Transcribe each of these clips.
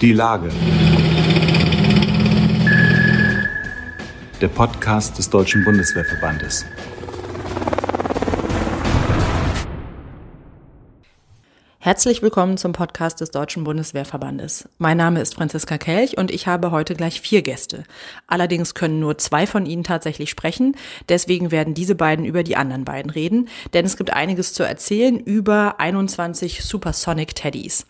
Die Lage. Der Podcast des Deutschen Bundeswehrverbandes. Herzlich willkommen zum Podcast des Deutschen Bundeswehrverbandes. Mein Name ist Franziska Kelch und ich habe heute gleich vier Gäste. Allerdings können nur zwei von ihnen tatsächlich sprechen. Deswegen werden diese beiden über die anderen beiden reden, denn es gibt einiges zu erzählen über 21 Supersonic Teddys.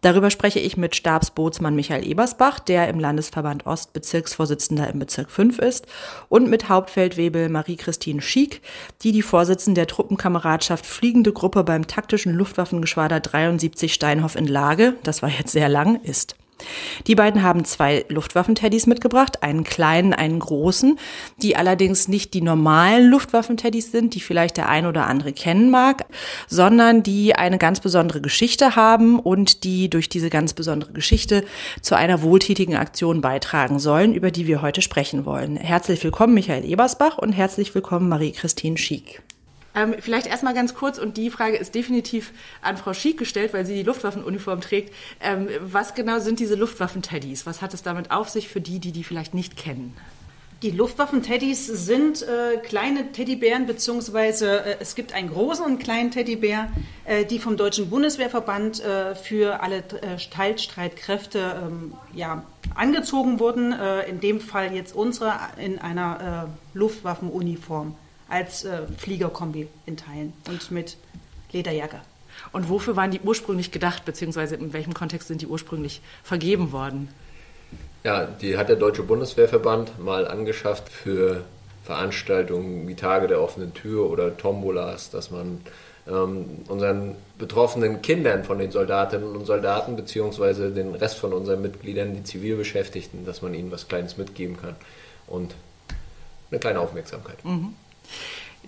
Darüber spreche ich mit Stabsbootsmann Michael Ebersbach, der im Landesverband Ost Bezirksvorsitzender im Bezirk 5 ist, und mit Hauptfeldwebel Marie-Christine Schiek, die die Vorsitzende der Truppenkameradschaft Fliegende Gruppe beim taktischen Luftwaffengeschwader 73 Steinhoff in Lage, das war jetzt sehr lang, ist. Die beiden haben zwei Luftwaffenteddys mitgebracht, einen kleinen, einen großen, die allerdings nicht die normalen Luftwaffenteddys sind, die vielleicht der ein oder andere kennen mag, sondern die eine ganz besondere Geschichte haben und die durch diese ganz besondere Geschichte zu einer wohltätigen Aktion beitragen sollen, über die wir heute sprechen wollen. Herzlich willkommen Michael Ebersbach und herzlich willkommen Marie-Christine Schiek. Ähm, vielleicht erstmal ganz kurz, und die Frage ist definitiv an Frau Schiek gestellt, weil sie die Luftwaffenuniform trägt. Ähm, was genau sind diese Luftwaffenteddys? Was hat es damit auf sich für die, die die vielleicht nicht kennen? Die Luftwaffenteddys sind äh, kleine Teddybären, beziehungsweise äh, es gibt einen großen und kleinen Teddybär, äh, die vom Deutschen Bundeswehrverband äh, für alle äh, Teilstreitkräfte ähm, ja, angezogen wurden. Äh, in dem Fall jetzt unsere in einer Luftwaffenuniform als äh, Fliegerkombi in Teilen und mit Lederjacke. Und wofür waren die ursprünglich gedacht, beziehungsweise in welchem Kontext sind die ursprünglich vergeben worden? Ja, die hat der Deutsche Bundeswehrverband mal angeschafft für Veranstaltungen wie Tage der offenen Tür oder Tombolas, dass man ähm, unseren betroffenen Kindern von den Soldatinnen und Soldaten beziehungsweise den Rest von unseren Mitgliedern, die zivil Beschäftigten, dass man ihnen was Kleines mitgeben kann und eine kleine Aufmerksamkeit. Mhm.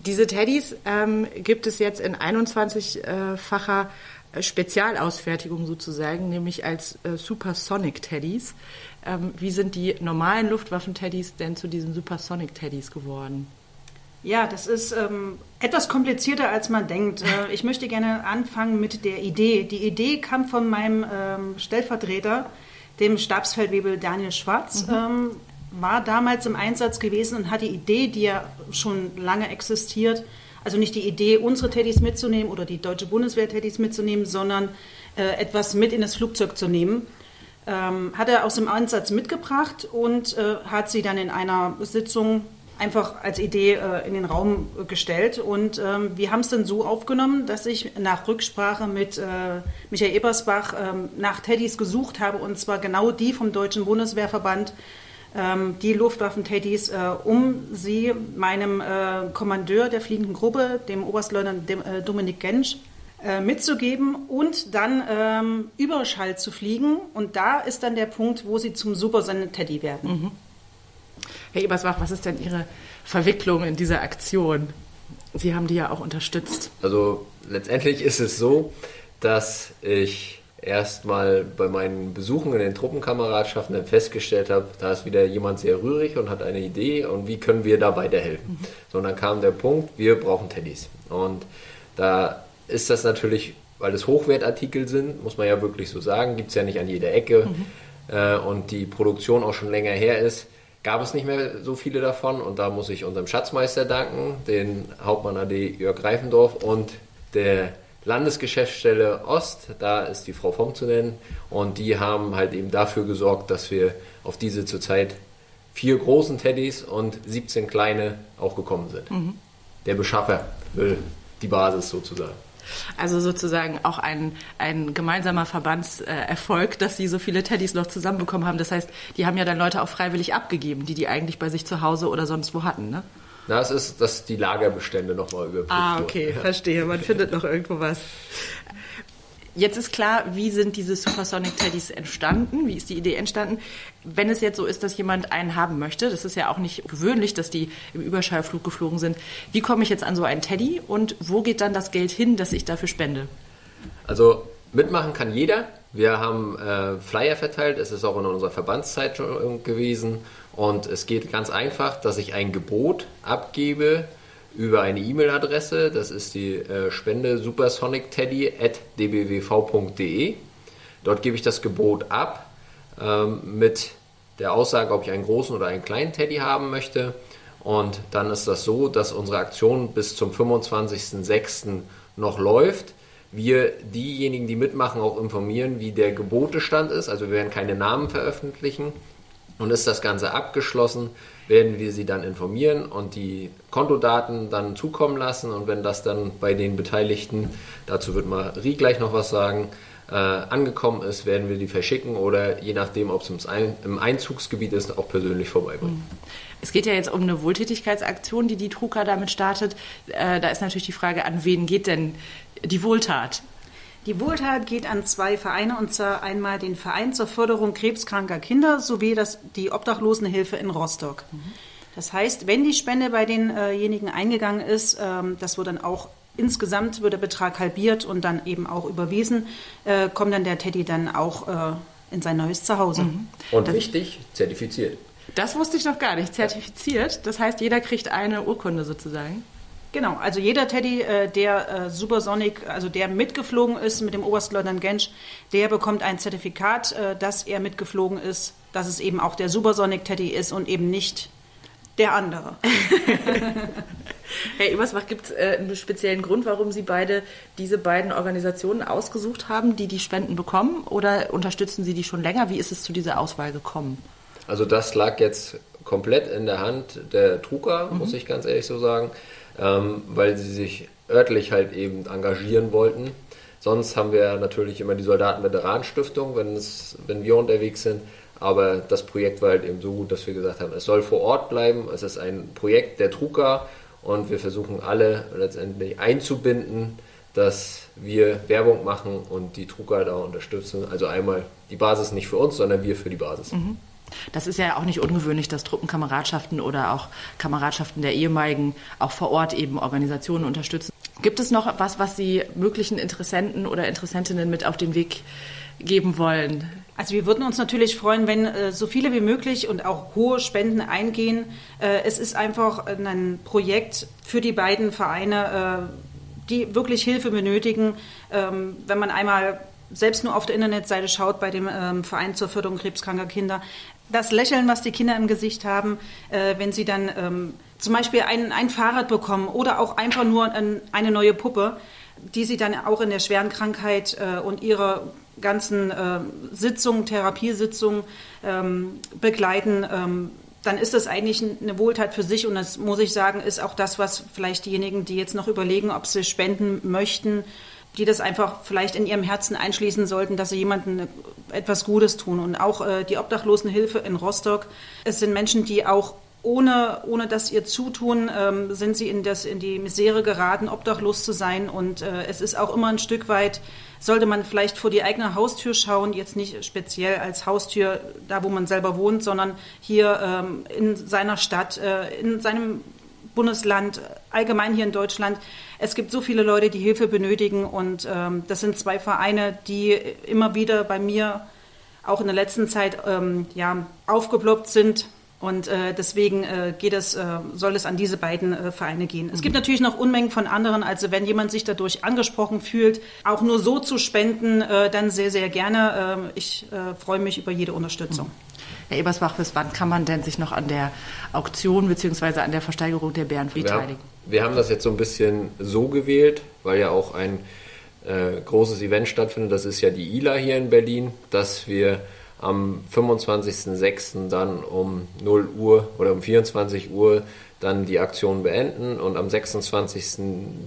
Diese Teddys ähm, gibt es jetzt in 21-facher äh, Spezialausfertigung sozusagen, nämlich als äh, Supersonic Teddys. Ähm, wie sind die normalen Luftwaffen-Teddys denn zu diesen Supersonic Teddys geworden? Ja, das ist ähm, etwas komplizierter, als man denkt. Äh, ich möchte gerne anfangen mit der Idee. Die Idee kam von meinem ähm, Stellvertreter, dem Stabsfeldwebel Daniel Schwarz. Mhm. War damals im Einsatz gewesen und hat die Idee, die ja schon lange existiert, also nicht die Idee, unsere Teddys mitzunehmen oder die deutsche Bundeswehr-Teddys mitzunehmen, sondern äh, etwas mit in das Flugzeug zu nehmen, ähm, hat er aus dem Einsatz mitgebracht und äh, hat sie dann in einer Sitzung einfach als Idee äh, in den Raum gestellt. Und ähm, wir haben es dann so aufgenommen, dass ich nach Rücksprache mit äh, Michael Ebersbach ähm, nach Teddys gesucht habe, und zwar genau die vom Deutschen Bundeswehrverband, die Luftwaffentätis, äh, um sie meinem äh, Kommandeur der fliegenden Gruppe, dem Oberstleutnant äh, Dominik Gensch, mitzugeben und dann ähm, Überschall zu fliegen. Und da ist dann der Punkt, wo sie zum Supersonne-Teddy werden. Mhm. Herr Ebersbach, was ist denn Ihre Verwicklung in dieser Aktion? Sie haben die ja auch unterstützt. Also letztendlich ist es so, dass ich erstmal bei meinen Besuchen in den Truppenkameradschaften dann festgestellt habe, da ist wieder jemand sehr rührig und hat eine Idee und wie können wir da weiterhelfen. Mhm. So, und dann kam der Punkt, wir brauchen Teddys. Und da ist das natürlich, weil es Hochwertartikel sind, muss man ja wirklich so sagen, gibt es ja nicht an jeder Ecke mhm. äh, und die Produktion auch schon länger her ist, gab es nicht mehr so viele davon und da muss ich unserem Schatzmeister danken, den Hauptmann AD Jörg Reifendorf und der Landesgeschäftsstelle Ost, da ist die Frau Vom zu nennen, und die haben halt eben dafür gesorgt, dass wir auf diese zurzeit vier großen Teddys und 17 kleine auch gekommen sind. Mhm. Der Beschaffer will die Basis sozusagen. Also sozusagen auch ein, ein gemeinsamer Verbandserfolg, dass sie so viele Teddys noch zusammenbekommen haben. Das heißt, die haben ja dann Leute auch freiwillig abgegeben, die die eigentlich bei sich zu Hause oder sonst wo hatten, ne? Na, es ist, dass die Lagerbestände nochmal überprüft Ah, okay, ja. verstehe. Man findet noch irgendwo was. Jetzt ist klar, wie sind diese Supersonic Teddys entstanden? Wie ist die Idee entstanden? Wenn es jetzt so ist, dass jemand einen haben möchte, das ist ja auch nicht gewöhnlich, dass die im Überschallflug geflogen sind. Wie komme ich jetzt an so einen Teddy und wo geht dann das Geld hin, das ich dafür spende? Also mitmachen kann jeder. Wir haben äh, Flyer verteilt, es ist auch in unserer Verbandszeit schon gewesen. Und es geht ganz einfach, dass ich ein Gebot abgebe über eine E-Mail-Adresse. Das ist die äh, Spende supersonicteddy.dbwv.de. Dort gebe ich das Gebot ab. ähm, mit der Aussage, ob ich einen großen oder einen kleinen Teddy haben möchte. Und dann ist das so, dass unsere Aktion bis zum 25.06. noch läuft. Wir diejenigen, die mitmachen, auch informieren, wie der Gebotestand ist. Also wir werden keine Namen veröffentlichen. Und ist das Ganze abgeschlossen, werden wir sie dann informieren und die Kontodaten dann zukommen lassen. Und wenn das dann bei den Beteiligten, dazu wird Marie gleich noch was sagen, äh, angekommen ist, werden wir die verschicken oder je nachdem, ob es im Einzugsgebiet ist, auch persönlich vorbeibringen. Mhm. Es geht ja jetzt um eine Wohltätigkeitsaktion, die die Truka damit startet. Äh, da ist natürlich die Frage, an wen geht denn die Wohltat? Die Wohltat geht an zwei Vereine, und zwar einmal den Verein zur Förderung krebskranker Kinder sowie das, die Obdachlosenhilfe in Rostock. Mhm. Das heißt, wenn die Spende bei denjenigen eingegangen ist, ähm, das wird dann auch insgesamt wird der Betrag halbiert und dann eben auch überwiesen, äh, kommt dann der Teddy dann auch äh, in sein neues Zuhause. Mhm. Und das, wichtig, zertifiziert. Das wusste ich noch gar nicht. Zertifiziert. Das heißt, jeder kriegt eine Urkunde sozusagen. Genau, also jeder Teddy, äh, der äh, Supersonic, also der mitgeflogen ist mit dem Oberstleutnant Gensch, der bekommt ein Zertifikat, äh, dass er mitgeflogen ist, dass es eben auch der Supersonic Teddy ist und eben nicht der andere. Herr Ebersbach, gibt es äh, einen speziellen Grund, warum Sie beide diese beiden Organisationen ausgesucht haben, die die Spenden bekommen? Oder unterstützen Sie die schon länger? Wie ist es zu dieser Auswahl gekommen? Also das lag jetzt komplett in der Hand der Truka, mhm. muss ich ganz ehrlich so sagen, ähm, weil sie sich örtlich halt eben engagieren wollten. Sonst haben wir natürlich immer die Soldaten-Veteran-Stiftung, wenn, wenn wir unterwegs sind. Aber das Projekt war halt eben so gut, dass wir gesagt haben, es soll vor Ort bleiben. Es ist ein Projekt der Truka und wir versuchen alle letztendlich einzubinden, dass wir Werbung machen und die Truka da unterstützen. Also einmal die Basis nicht für uns, sondern wir für die Basis. Mhm. Das ist ja auch nicht ungewöhnlich, dass Truppenkameradschaften oder auch Kameradschaften der ehemaligen auch vor Ort eben Organisationen unterstützen. Gibt es noch was, was Sie möglichen Interessenten oder Interessentinnen mit auf den Weg geben wollen? Also wir würden uns natürlich freuen, wenn äh, so viele wie möglich und auch hohe Spenden eingehen. Äh, es ist einfach ein Projekt für die beiden Vereine, äh, die wirklich Hilfe benötigen. Ähm, wenn man einmal selbst nur auf der Internetseite schaut bei dem ähm, Verein zur Förderung krebskranker Kinder, das Lächeln, was die Kinder im Gesicht haben, äh, wenn sie dann ähm, zum Beispiel ein, ein Fahrrad bekommen oder auch einfach nur ein, eine neue Puppe, die sie dann auch in der schweren Krankheit äh, und ihre ganzen äh, Sitzungen, Therapiesitzungen ähm, begleiten, ähm, dann ist das eigentlich eine Wohltat für sich und das muss ich sagen, ist auch das, was vielleicht diejenigen, die jetzt noch überlegen, ob sie spenden möchten, die das einfach vielleicht in ihrem Herzen einschließen sollten, dass sie jemandem etwas Gutes tun. Und auch äh, die Obdachlosenhilfe in Rostock, es sind Menschen, die auch ohne, ohne dass ihr Zutun ähm, sind sie in, das, in die Misere geraten, obdachlos zu sein. Und äh, es ist auch immer ein Stück weit, sollte man vielleicht vor die eigene Haustür schauen, jetzt nicht speziell als Haustür da, wo man selber wohnt, sondern hier ähm, in seiner Stadt, äh, in seinem Bundesland, allgemein hier in Deutschland. Es gibt so viele Leute, die Hilfe benötigen und ähm, das sind zwei Vereine, die immer wieder bei mir auch in der letzten Zeit ähm, ja, aufgeploppt sind. Und äh, deswegen äh, geht es, äh, soll es an diese beiden äh, Vereine gehen. Es gibt natürlich noch Unmengen von anderen. Also wenn jemand sich dadurch angesprochen fühlt, auch nur so zu spenden, äh, dann sehr, sehr gerne. Ähm, ich äh, freue mich über jede Unterstützung. Herr Ebersbach, bis wann kann man denn sich noch an der Auktion bzw. an der Versteigerung der Bären beteiligen? Wir, wir haben das jetzt so ein bisschen so gewählt, weil ja auch ein äh, großes Event stattfindet. Das ist ja die ILA hier in Berlin, dass wir am 25.06. dann um 0 Uhr oder um 24 Uhr dann die Aktion beenden und am 26.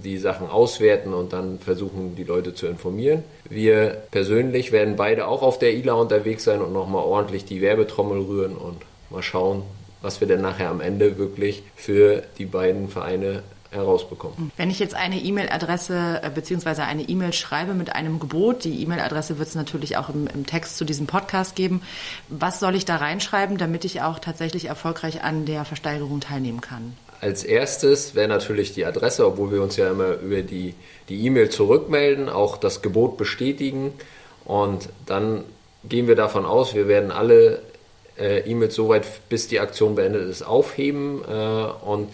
die Sachen auswerten und dann versuchen, die Leute zu informieren. Wir persönlich werden beide auch auf der ILA unterwegs sein und nochmal ordentlich die Werbetrommel rühren und mal schauen, was wir denn nachher am Ende wirklich für die beiden Vereine herausbekommen. Wenn ich jetzt eine E-Mail-Adresse äh, bzw. eine E-Mail schreibe mit einem Gebot, die E-Mail-Adresse wird es natürlich auch im, im, Text zu diesem Podcast geben, was soll ich da reinschreiben, damit ich auch tatsächlich erfolgreich an der Versteigerung teilnehmen kann? Als erstes wäre natürlich die Adresse, obwohl wir uns ja immer über die E-Mail zurückmelden, auch das Gebot bestätigen und dann gehen wir davon aus, wir werden alle äh, E-Mails soweit, bis die Aktion beendet ist, aufheben äh, und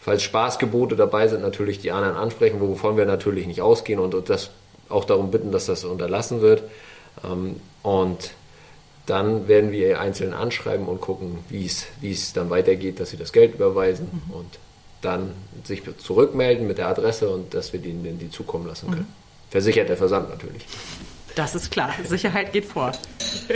falls Spaßgebote dabei sind, natürlich die anderen ansprechen, wovon wir natürlich nicht ausgehen und das auch darum bitten, dass das unterlassen wird. Ähm, und dann werden wir einzeln anschreiben und gucken, wie es dann weitergeht, dass sie das Geld überweisen mhm. und dann sich zurückmelden mit der Adresse und dass wir denen die zukommen lassen können. Mhm. Versichert der Versand natürlich. Das ist klar. Sicherheit geht vor.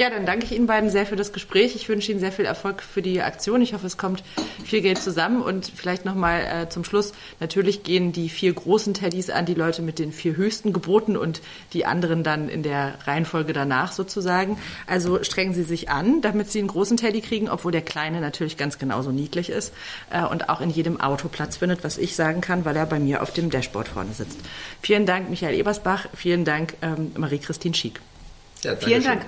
Ja, dann danke ich Ihnen beiden sehr für das Gespräch. Ich wünsche Ihnen sehr viel Erfolg für die Aktion. Ich hoffe, es kommt viel Geld zusammen. Und vielleicht nochmal äh, zum Schluss. Natürlich gehen die vier großen Teddys an die Leute mit den vier höchsten Geboten und die anderen dann in der Reihenfolge danach sozusagen. Also strengen Sie sich an, damit Sie einen großen Teddy kriegen, obwohl der kleine natürlich ganz genauso niedlich ist äh, und auch in jedem Auto Platz findet, was ich sagen kann, weil er bei mir auf dem Dashboard vorne sitzt. Vielen Dank, Michael Ebersbach. Vielen Dank, ähm, Marie-Christine Schick. Ja, Vielen Dank.